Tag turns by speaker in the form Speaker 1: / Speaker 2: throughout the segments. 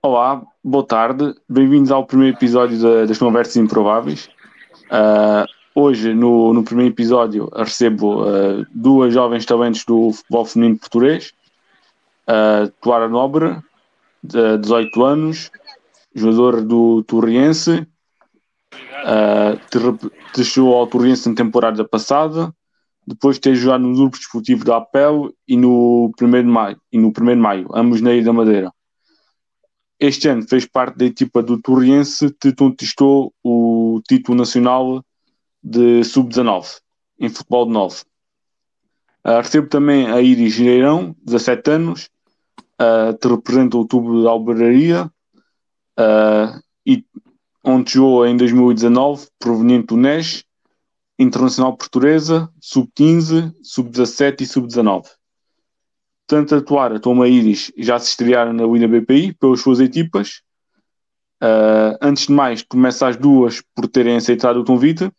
Speaker 1: Olá, boa tarde, bem-vindos ao primeiro episódio da- das Conversas Improváveis. Ah, hoje, no, no primeiro episódio, recebo ah, duas jovens talentos do futebol feminino português. Uh, Tuara Nobre, de 18 anos, jogador do Torriense, uh, deixou ao Torriense na temporada passada, depois de ter jogado no grupo desportivo da APEL e no 1 de maio, e no 1 de maio, ambos na Ilha da Madeira. Este ano fez parte da equipa do Torriense que conquistou o título nacional de sub-19 em futebol de 9. Uh, recebo também a Iris Gireirão, 17 anos, uh, que representa o tubo de Alberaria, uh, e onde jogou em 2019, proveniente do NES, Internacional Portuguesa, sub-15, sub-17 e sub-19 tanto a Tuara como a Iris já se estrearam na Wina BPI pelas suas equipas. Uh, antes de mais, começo às duas por terem aceitado o convite.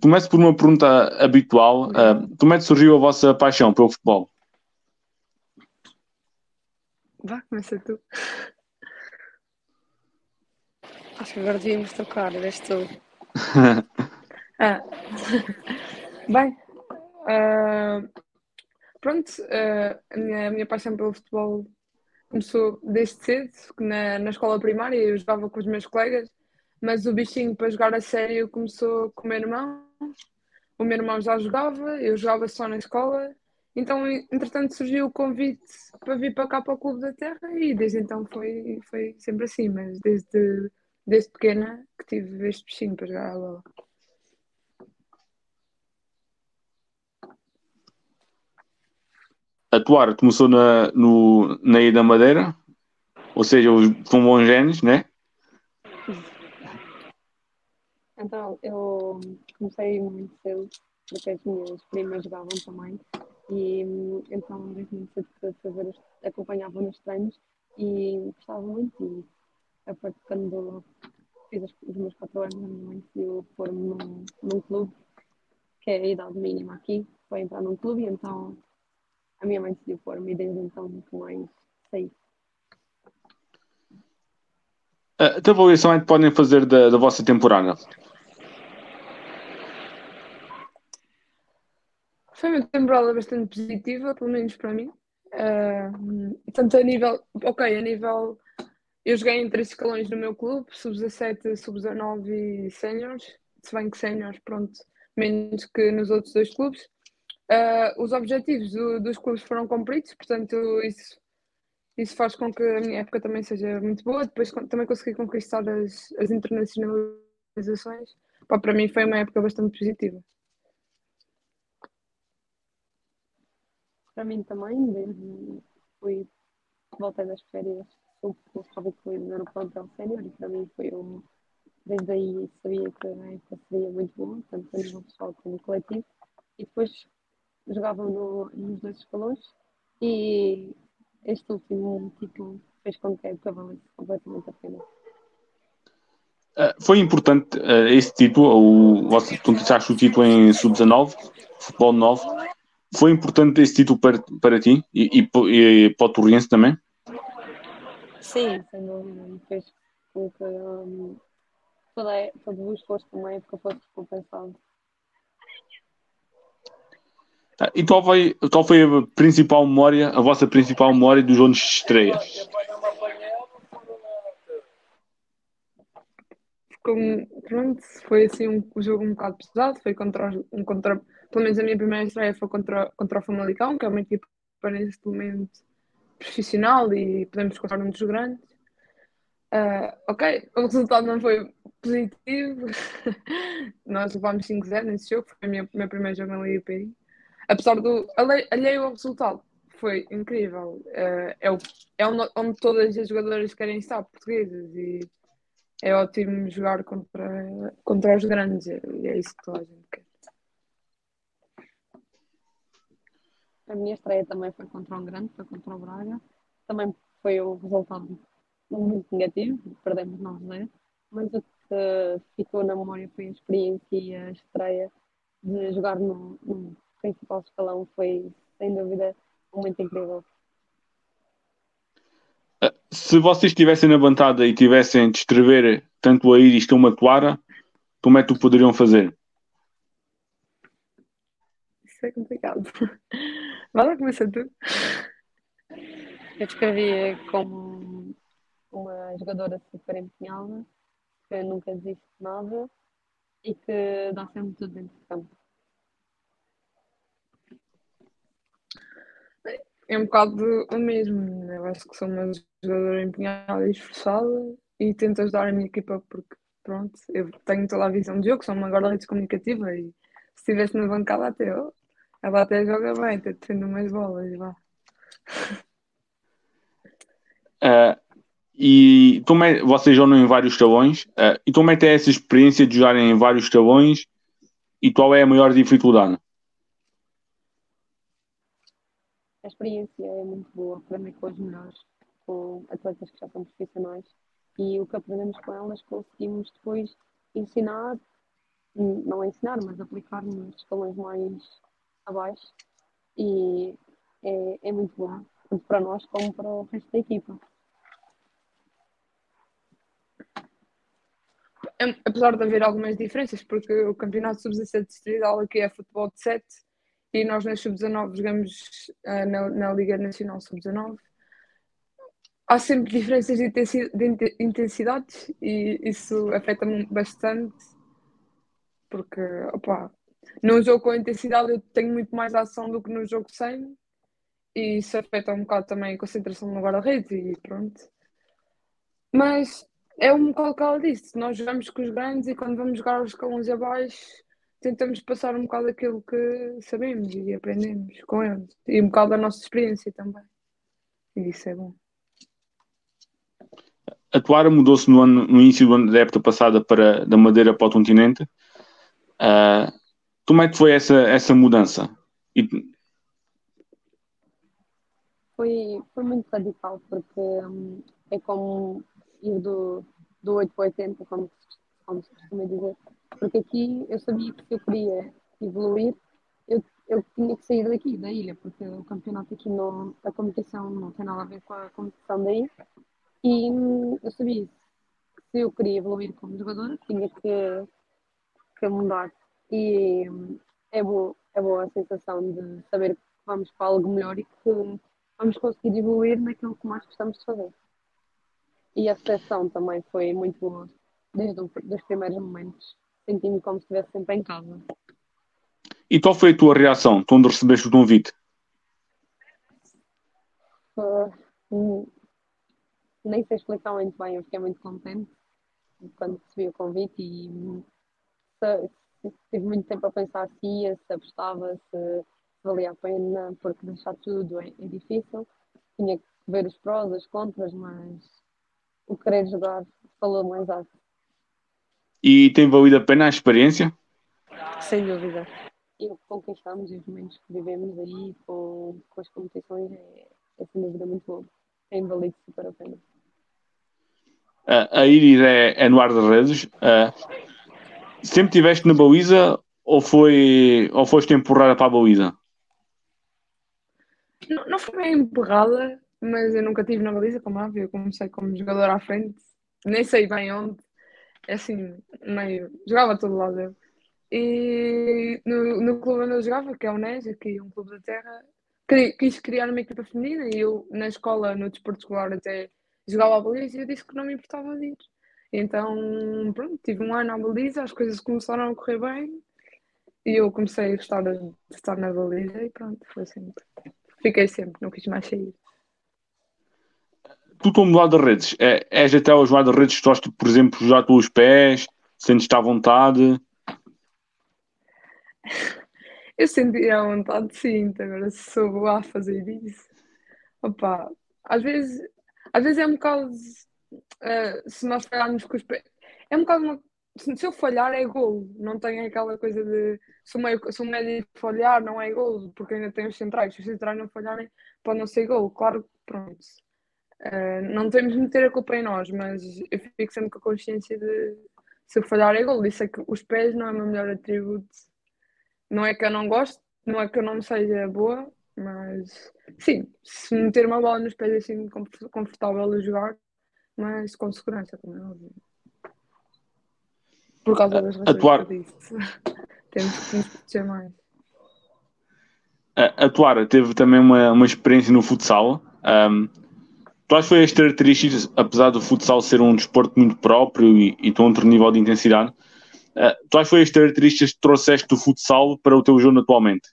Speaker 1: Começo por uma pergunta habitual. Uh, como é que surgiu a vossa paixão pelo futebol?
Speaker 2: Vá, começa tu. Acho que agora devíamos tocar, deste tu. ah. Bem, uh, pronto, uh, a, minha, a minha paixão pelo futebol começou desde cedo, na, na escola primária eu jogava com os meus colegas, mas o bichinho para jogar a sério começou com o meu irmão. O meu irmão já jogava, eu jogava só na escola, então entretanto surgiu o convite para vir para cá para o Clube da Terra e desde então foi, foi sempre assim, mas desde, desde pequena que tive este bichinho para jogar a bola.
Speaker 1: Atuar começou na, no, na Ilha Madeira, ou seja, com bons genes, né?
Speaker 3: Então, eu comecei muito cedo, porque as minhas primas jogavam também, e então desde muito cedo fazer, acompanhava nos treinos e gostava muito. E a parte quando fiz os meus 4 anos, a minha mãe decidiu pôr-me num, num clube, que é a idade mínima aqui, foi entrar num clube, e então a minha mãe decidiu pôr-me e desde então nunca mais saí.
Speaker 1: Uh, que avaliação é que podem fazer da, da vossa temporada?
Speaker 2: Foi uma temporada bastante positiva, pelo menos para mim. Uh, tanto a nível, ok, a nível. Eu joguei em três escalões no meu clube, sub-17, sub-19 e séniores. Se bem que séniores, pronto, menos que nos outros dois clubes. Uh, os objetivos do, dos clubes foram cumpridos, portanto, isso, isso faz com que a minha época também seja muito boa. Depois também consegui conquistar as, as internacionalizações. Pá, para mim foi uma época bastante positiva.
Speaker 3: Para mim também, desde fui, voltei das férias, soube que o Fábio Clube era o plantel sénior e para mim foi um. Desde aí sabia que a época seria muito boa, tanto a nível pessoal como coletivo. E depois jogavam no, nos dois escalões e este último título fez com que a época valesse completamente a pena.
Speaker 1: Uh, foi importante uh, esse título, o conquistaste o título em sub-19, futebol 9. Foi importante esse título para, para ti e, e, e para o Torriense também?
Speaker 3: Sim, sem dúvida. Fez com que um, todo, o esforço da época fosse recompensado.
Speaker 1: Ah, e qual foi, qual foi a principal memória, a vossa principal memória dos anos de estreia?
Speaker 2: Como, pronto, foi assim um, um, jogo um bocado pesado, foi contra, um contra, pelo menos a minha primeira estreia foi contra, contra o Famalicão, que é uma equipa neste momento profissional e podemos contar um dos grandes. Uh, ok, o resultado não foi positivo, nós levámos 5-0 nesse jogo, foi o meu, primeiro jogo na Liga apesar do alheio ao resultado, foi incrível. Uh, é, o, é onde todas as jogadoras querem estar, portuguesas, e é ótimo jogar contra, contra os grandes, e é isso que toda a gente quer.
Speaker 3: A minha estreia também foi contra um grande, foi contra o Braga. Também foi o resultado muito negativo, perdemos 9-0, mas o que ficou na memória foi a experiência e a estreia de jogar no, no principal escalão foi, sem dúvida, um momento incrível.
Speaker 1: Se vocês estivessem na bancada e tivessem de escrever tanto a Iris como a Clara, como é que o poderiam fazer?
Speaker 2: Isso é complicado. Vai lá começar tu.
Speaker 3: Eu descrevi como uma jogadora super empenhada, que nunca desiste de nada e que dá sempre tudo dentro de campo.
Speaker 2: É um bocado o mesmo. né? Eu acho que sou uma jogadora empenhada e esforçada e tento ajudar a minha equipa porque, pronto, eu tenho toda a visão de jogo, sou uma guarda-redes comunicativa e se estivesse na bancada até eu, ela até joga bem, até defende umas bolas, vá.
Speaker 1: Uh, e como é, vocês jogam em vários estalões, uh, e como é essa experiência de jogarem em vários estalões e qual é a maior dificuldade?
Speaker 3: A experiência é muito boa, aprender com os melhores, com atletas que já são profissionais e o que aprendemos com elas conseguimos depois ensinar, hum, não ensinar, mas aplicar nos escalões mais abaixo e é, é muito bom, tanto para nós como para o resto da equipa.
Speaker 2: Apesar de haver algumas diferenças, porque o campeonato sub-17 distrital aqui é futebol de 7 e nós nas sub-19 jogamos ah, na, na Liga Nacional sub-19. Há sempre diferenças de intensi- de inte- intensidades e isso afeta-me bastante, porque, opa, num jogo com intensidade eu tenho muito mais ação do que no jogo sem e isso afeta um bocado também a concentração no guarda-redes e pronto. Mas é um bocado que ela disse, nós jogamos com os grandes e quando vamos jogar os escalões abaixo tentamos passar um bocado aquilo que sabemos e aprendemos com eles e um bocado da nossa experiência também. E isso é bom.
Speaker 1: A Clara mudou-se no, ano- no início do ano da época passada para, da Madeira para o continente. Uh, como é que foi essa, essa mudança? E,
Speaker 3: Foi, foi muito radical, porque hum, é como ir do, do 8 para o 80, como, como se costuma dizer. Porque aqui eu sabia que se eu queria evoluir, eu, eu tinha que sair daqui, da ilha, porque o campeonato aqui, não, a competição não tem nada a ver com a competição daí. E hum, eu sabia que se eu queria evoluir como jogadora, tinha que, que mudar. E hum, é, boa, é boa a sensação de saber que vamos para algo melhor e que vamos conseguir evoluir naquilo que mais gostamos de fazer. E a recepção também foi muito boa, desde os primeiros momentos. Senti-me como se estivesse sempre em casa.
Speaker 1: e qual foi a tua reação quando recebeste o convite?
Speaker 3: Hum, nem sei explicar muito bem, eu fiquei muito contente quando recebi o convite e hum, se- se- tive muito tempo a pensar se ia, se apostava, se valia a pena, porque deixar tudo é, é difícil. Tinha que ver os prós, as contras, mas o querer jogar falou mais alto,
Speaker 1: E tem valido a pena a experiência?
Speaker 3: sem dúvida. E o que conquistamos e os momentos que vivemos aí com, com as competições é, é sem dúvida muito bom. Tem valido super a pena.
Speaker 1: Uh, a Iris é, é no Guarda-Redes. Uh, sempre estiveste na Baliza ou, foi, ou foste empurrada para a Baliza?
Speaker 2: Não, não foi bem empurrada, mas eu nunca estive na baliza, como é óbvio. Eu comecei como jogador à frente, nem sei bem onde. É assim, meio. Jogava todo lado eu. E no, no clube onde eu jogava, que é o NES, aqui um clube da terra, quis criar uma equipa feminina e eu, na escola, no desporto escolar, até jogava a baliza e eu disse que não me importava de ir. Então, pronto, tive um ano à baliza, as coisas começaram a correr bem e eu comecei a gostar de de estar na baliza e pronto, foi sempre. Fiquei sempre, não quis mais sair.
Speaker 1: Tu, como guarda-redes, é, és até aos guarda-redes que gostas, por exemplo, de jogar pelos pés, sentes-te à vontade?
Speaker 2: Eu senti à vontade, sim, agora sou boa a fazer isso. Opa, às vezes, às vezes é um bocado, eh, se nós falharmos com os pés, é um bocado uma- se eu falhar é golo, não tem aquela coisa de se o meio, se médio falhar não é golo, porque ainda tem os centrais, se os centrais não falharem pode não ser golo, claro pronto. Eh, não temos de meter a culpa em nós, mas eu fico sempre com a consciência de se eu falhar é golo, isso é que os pés não é o meu melhor atributo. Não é que eu não gosto, não é que eu não seja boa, Mas sim, se meter uma bola nos pés assim confortável a jogar, mas com segurança, como é óbvio. Por causa das razões
Speaker 1: Atuar...
Speaker 2: que eu disse. Temos que nos proteger mais.
Speaker 1: A, a Tuara teve também uma, uma experiência no futsal. Um, quais foram as características, apesar do futsal ser um desporto muito próprio e, e de outro nível de intensidade, quais foram as características que trouxeste do futsal para o teu jogo atualmente?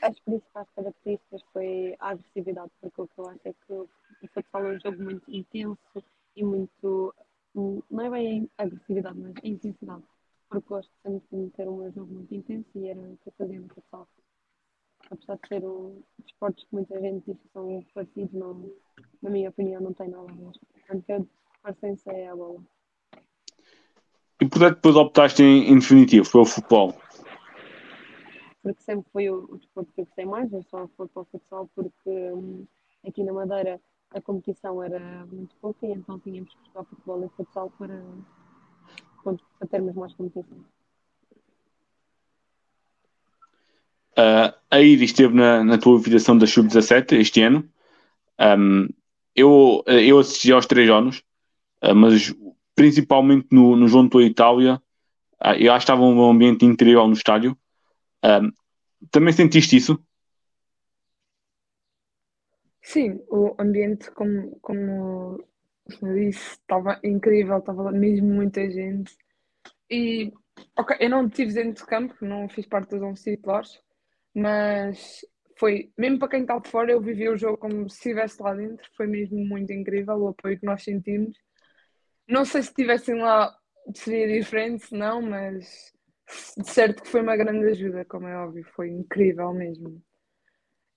Speaker 3: As principais características foi a agressividade, porque eu acho é que o futsal é um jogo muito intenso e muito. Não é bem agressividade, mas intensidade. Porque gosto sempre de ter um jogo muito intenso e era o que eu fazia no futsal. Apesar de ser um desportos que muita gente diz que são parecidos, não, na minha opinião, não tem nada a ver. Portanto, a diferença é a bola.
Speaker 1: E portanto depois optaste em, em definitivo, o futebol?
Speaker 3: Porque sempre foi o, o desporto que eu gostei mais, eu só fui para o futsal porque hum, aqui na Madeira a competição era muito pouca e então tínhamos que jogar futebol e futsal para, para termos mais competição.
Speaker 1: Uh, a Iris esteve na, na tua federação da Sub-17 este ano. Um, eu, eu assisti aos três anos, uh, mas principalmente no, no da Itália, uh, eu acho que estava um ambiente incrível no estádio. Um, também sentiste isso?
Speaker 2: Sim, o ambiente, como, como eu disse, estava incrível, estava mesmo muita gente. E, ok, eu não estive dentro de campo, não fiz parte dos 11 titulares, mas foi, mesmo para quem está de fora, eu vivi o jogo como se estivesse lá dentro, foi mesmo muito incrível o apoio que nós sentimos. Não sei se estivessem lá seria diferente, não, mas de certo que foi uma grande ajuda, como é óbvio, foi incrível mesmo.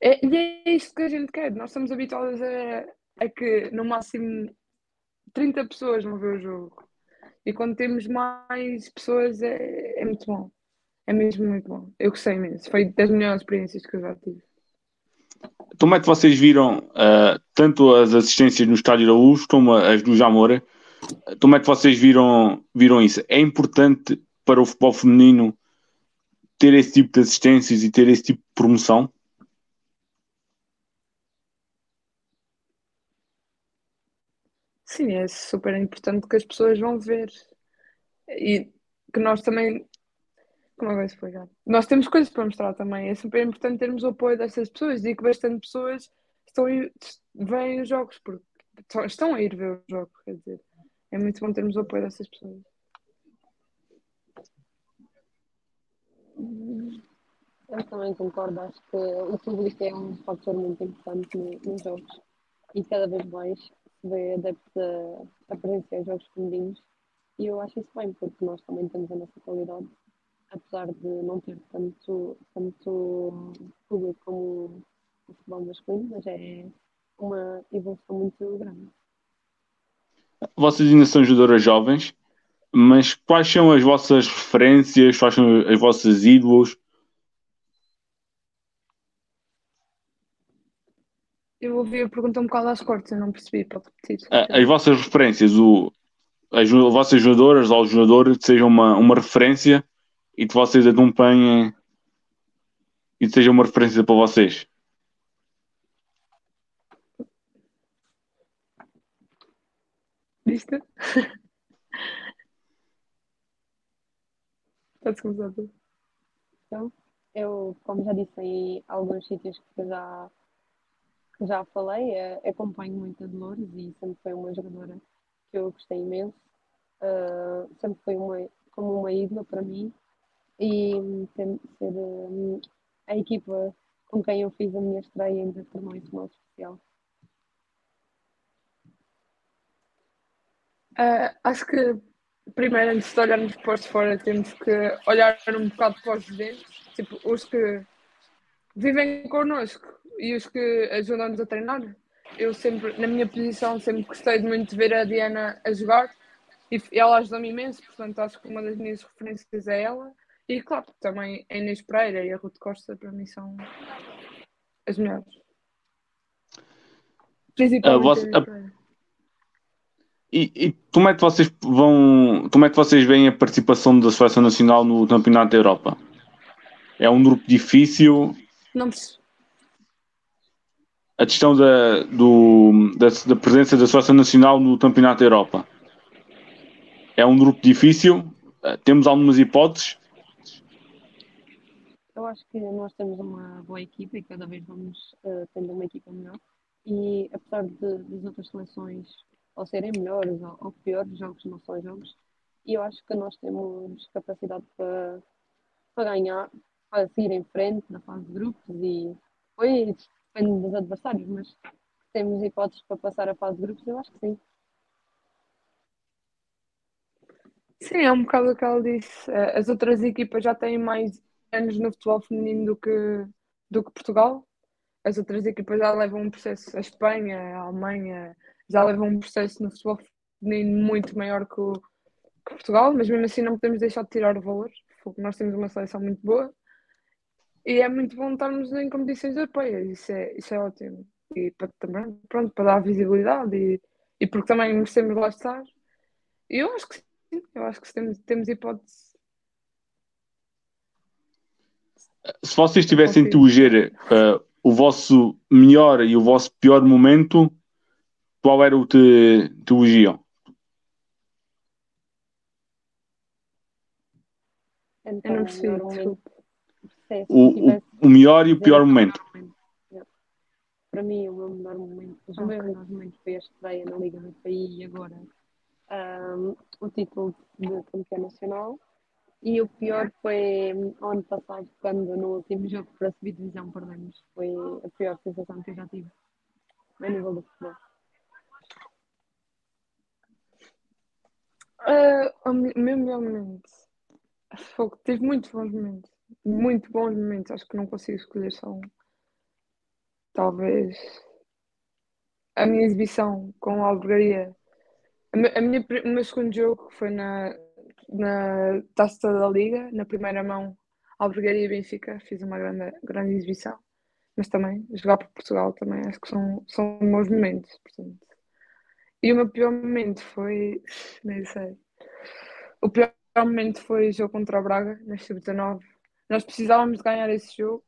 Speaker 2: É, e é isto que a gente quer, nós estamos habituados a, a que no máximo 30 pessoas vão ver o jogo. E quando temos mais pessoas é, é muito bom. É mesmo muito bom. Eu gostei imenso. Foi das melhores experiências que eu já tive.
Speaker 1: Como é que vocês viram uh, tanto as assistências no Estádio da Luz como as do Jamora? Como é que vocês viram, viram isso? É importante para o futebol feminino ter esse tipo de assistências e ter esse tipo de promoção?
Speaker 2: Sim, é super importante que as pessoas vão ver. E que nós também Nós temos coisas para mostrar também. É super importante termos o apoio dessas pessoas e que bastante pessoas estão veem os jogos, porque estão a ir ver os jogos, quer dizer. É muito bom termos o apoio dessas pessoas.
Speaker 3: Eu também concordo, acho que o público é um fator muito importante nos jogos e cada vez mais se vê adeptos a, a presenciar jogos femininos e eu acho isso bem, porque nós também temos a nossa qualidade apesar de não ter tanto, tanto público como o futebol masculino, mas é uma evolução muito grande.
Speaker 1: Vocês ainda são jogadoras jovens, mas quais são as vossas referências, quais são as vossas ídolos?
Speaker 2: Eu ouvi a pergunta um bocado às cortes, eu não percebi, pode repetir.
Speaker 1: As vossas referências, o, as vossas jogadoras ou jogador sejam uma, uma referência e que vocês acompanhem e seja uma referência para vocês?
Speaker 2: Viste? Podes começar tu.
Speaker 3: Então, eu, como já disse em alguns sítios que já, que já falei, é, acompanho muito a Dolores e sempre foi uma jogadora que eu gostei imenso. Uh, sempre foi uma, como uma ídola para mim e tem ser um, a equipa com quem eu fiz a minha estreia ainda tornou isso mais especial.
Speaker 2: Uh, acho que primeiro antes de olharmos para fora temos que olhar um bocado para os dentro, tipo os que vivem connosco e os que ajudam-nos a treinar. Eu sempre, na minha posição, sempre gostei muito de ver a Diana a jogar e ela ajuda-me imenso, portanto acho que uma das minhas referências é ela. E claro, também a Inês Pereira e a Ruth Costa para mim são as melhores. Principalmente
Speaker 1: vossa, a... E, e, como é que vocês vão. Como é que vocês veem a participação da Seleção Nacional no Campeonato da Europa? É um grupo difícil?
Speaker 2: Não percebi.
Speaker 1: A questão da, do, da, da presença da Seleção Nacional no Campeonato da Europa. É um grupo difícil, eh, temos algumas hipóteses.
Speaker 3: Eu acho que nós temos uma boa equipa e cada vez vamos uh, tendo uma equipa melhor. E apesar de, das outras seleções ou serem melhores ou, ou piores, jogos não são jogos, eu acho que nós temos capacidade para, para ganhar, para seguir em frente na fase de grupos e foi depende dos adversários, mas temos hipóteses para passar a fase de grupos, eu acho que sim.
Speaker 2: Sim, é um bocado o que ela disse. Eh, as outras equipas já têm mais anos no futebol feminino do que, do que Portugal. As outras equipas já levam um processo, a Espanha, a Alemanha, já levam um processo no futebol feminino muito maior que, o, que Portugal, mas mesmo assim não podemos deixar de tirar valor, porque nós temos uma seleção muito boa e é muito bom estarmos em competições europeias, isso é, isso é ótimo. E para, também, pronto, para dar visibilidade e, e porque também merecemos lá estar. E eu acho que sim, eu acho que temos, temos hipótese.
Speaker 1: Se vocês tivessem de eleger uh, o vosso melhor e o vosso pior momento, qual era o que te elegiam?
Speaker 3: Então,
Speaker 2: Eu não percebi, desculpa.
Speaker 1: O, o, o melhor e o pior momento.
Speaker 3: Para mim, o meu melhor momento, os
Speaker 2: Ok.
Speaker 3: meus melhores momentos foi a estreia na Liga do País e agora ahm, o título de campeão nacional. E o pior foi ano passado, quando no último jogo para a subdivisão perdemos. Foi a pior sensação que eu já tive a nível do futebol.
Speaker 2: Ah, o me- o meu melhor momento. Fogo, tive muitos bons momentos. Muito bons momentos. Acho que não consigo escolher só um. Talvez a minha exibição com a Albergaria. A mi- a minha, o meu segundo jogo foi na, na Taça da Liga, na primeira mão, Albergaria e Benfica. Fiz uma grande, grande exibição. Mas também, jogar por Portugal também acho que são, são bons momentos. Portanto. E o meu pior momento foi. Nem sei. O pior momento foi o jogo contra o Braga, na Sub-19. Nós precisávamos de ganhar esse jogo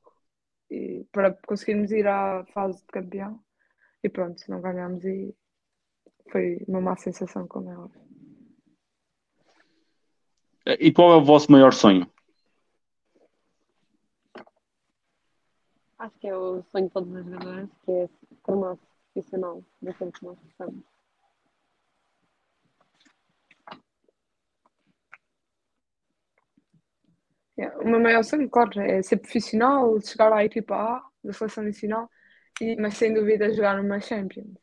Speaker 2: e, para conseguirmos ir à fase de campeão. E pronto, não ganhámos e foi uma má sensação, como é.
Speaker 1: E qual é o vosso maior sonho?
Speaker 3: Acho que é o sonho de todas as jogadoras, que é tornar-se profissional daquilo que nós gostamos.
Speaker 2: Yeah, O meu maior sonho, claro, é ser profissional, chegar à equipa A da seleção nacional, e, mas sem dúvida jogar numa Champions.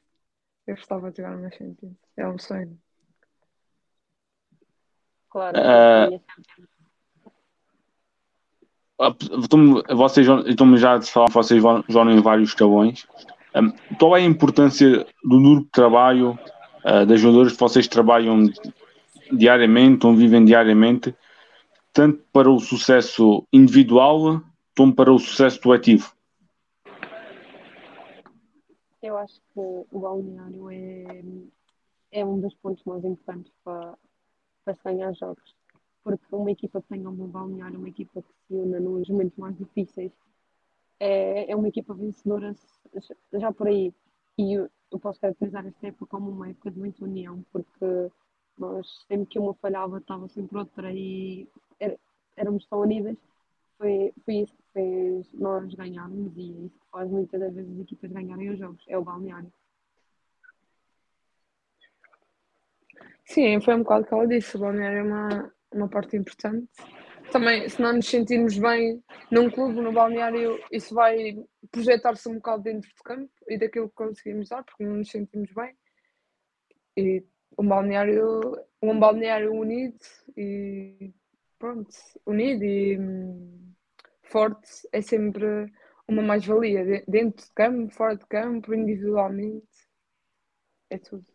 Speaker 2: Eu gostava de jogar numa Champions. É um sonho.
Speaker 3: Claro,
Speaker 1: então, Vocês estão já a falar, vocês vão- em vários escalões. Um, qual é a importância do duro trabalho uh, das jogadoras que vocês trabalham diariamente, ou vivem diariamente, tanto para o sucesso individual como para o sucesso coletivo?
Speaker 3: Eu acho que o balneário é, é um dos pontos mais importantes para, para se ganhar jogos. Porque uma equipa que tenha um bom balneário, uma equipa que se una nos momentos mais difíceis, é, é uma equipa vencedora já por aí. E eu, posso caracterizar esta época como uma época de muita união, porque nós, sempre que uma falhava, estava sempre outra e éramos tão unidas. Foi, foi isso que fez nós ganharmos e é isso que faz muitas das vezes as equipas ganharem os jogos, é o balneário.
Speaker 2: Sim, foi um bocado o que ela disse. O balneário é uma, uma parte importante. Também, se não nos sentirmos bem num clube, no balneário, isso vai projetar-se um bocado dentro do campo e daquilo que conseguimos dar, porque não nos sentimos bem. E um balneário, um balneário unido e pronto, unido e hum, forte é sempre uma mais-valia. De- Dentro de campo, fora de campo, individualmente, é tudo.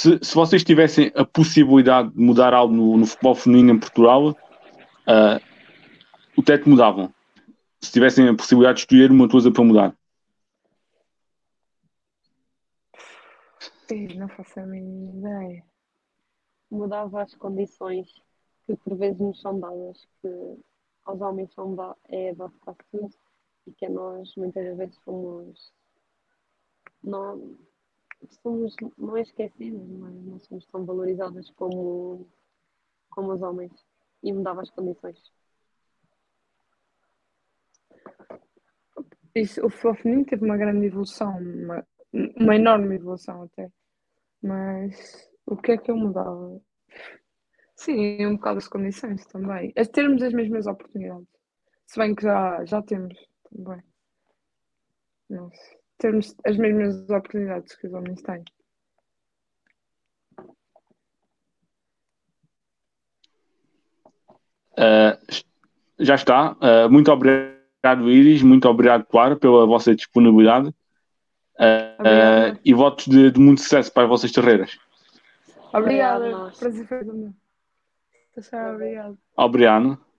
Speaker 1: Se, se vocês tivessem a possibilidade de mudar algo no, no futebol feminino em Portugal, uh, o que mudavam? Se tivessem a possibilidade de escolher uma coisa para mudar.
Speaker 2: Ih, Não faço a mínima ideia.
Speaker 3: Mudava as condições que por vezes nos são dadas, que aos homens são da, é dado quase tudo e que a nós muitas vezes fomos não, somos não é esquecidas, mas não somos tão valorizadas como, como os homens e mudava as condições.
Speaker 2: Isso, o futebol feminino teve uma grande evolução, uma, uma enorme evolução até. Mas o que é que eu mudava? Sim, um bocado as condições também. É termos as mesmas oportunidades. Se bem que já, já temos também. Mas termos as mesmas oportunidades que os homens têm.
Speaker 1: Uh, já está. Uh, muito obrigado, Iris. Muito obrigado, claro, pela vossa disponibilidade. Uh, e votos de, de, muito sucesso para as vossas carreiras.
Speaker 2: Obrigada. Prazer foi do meu. Obrigado.
Speaker 1: Obrigado.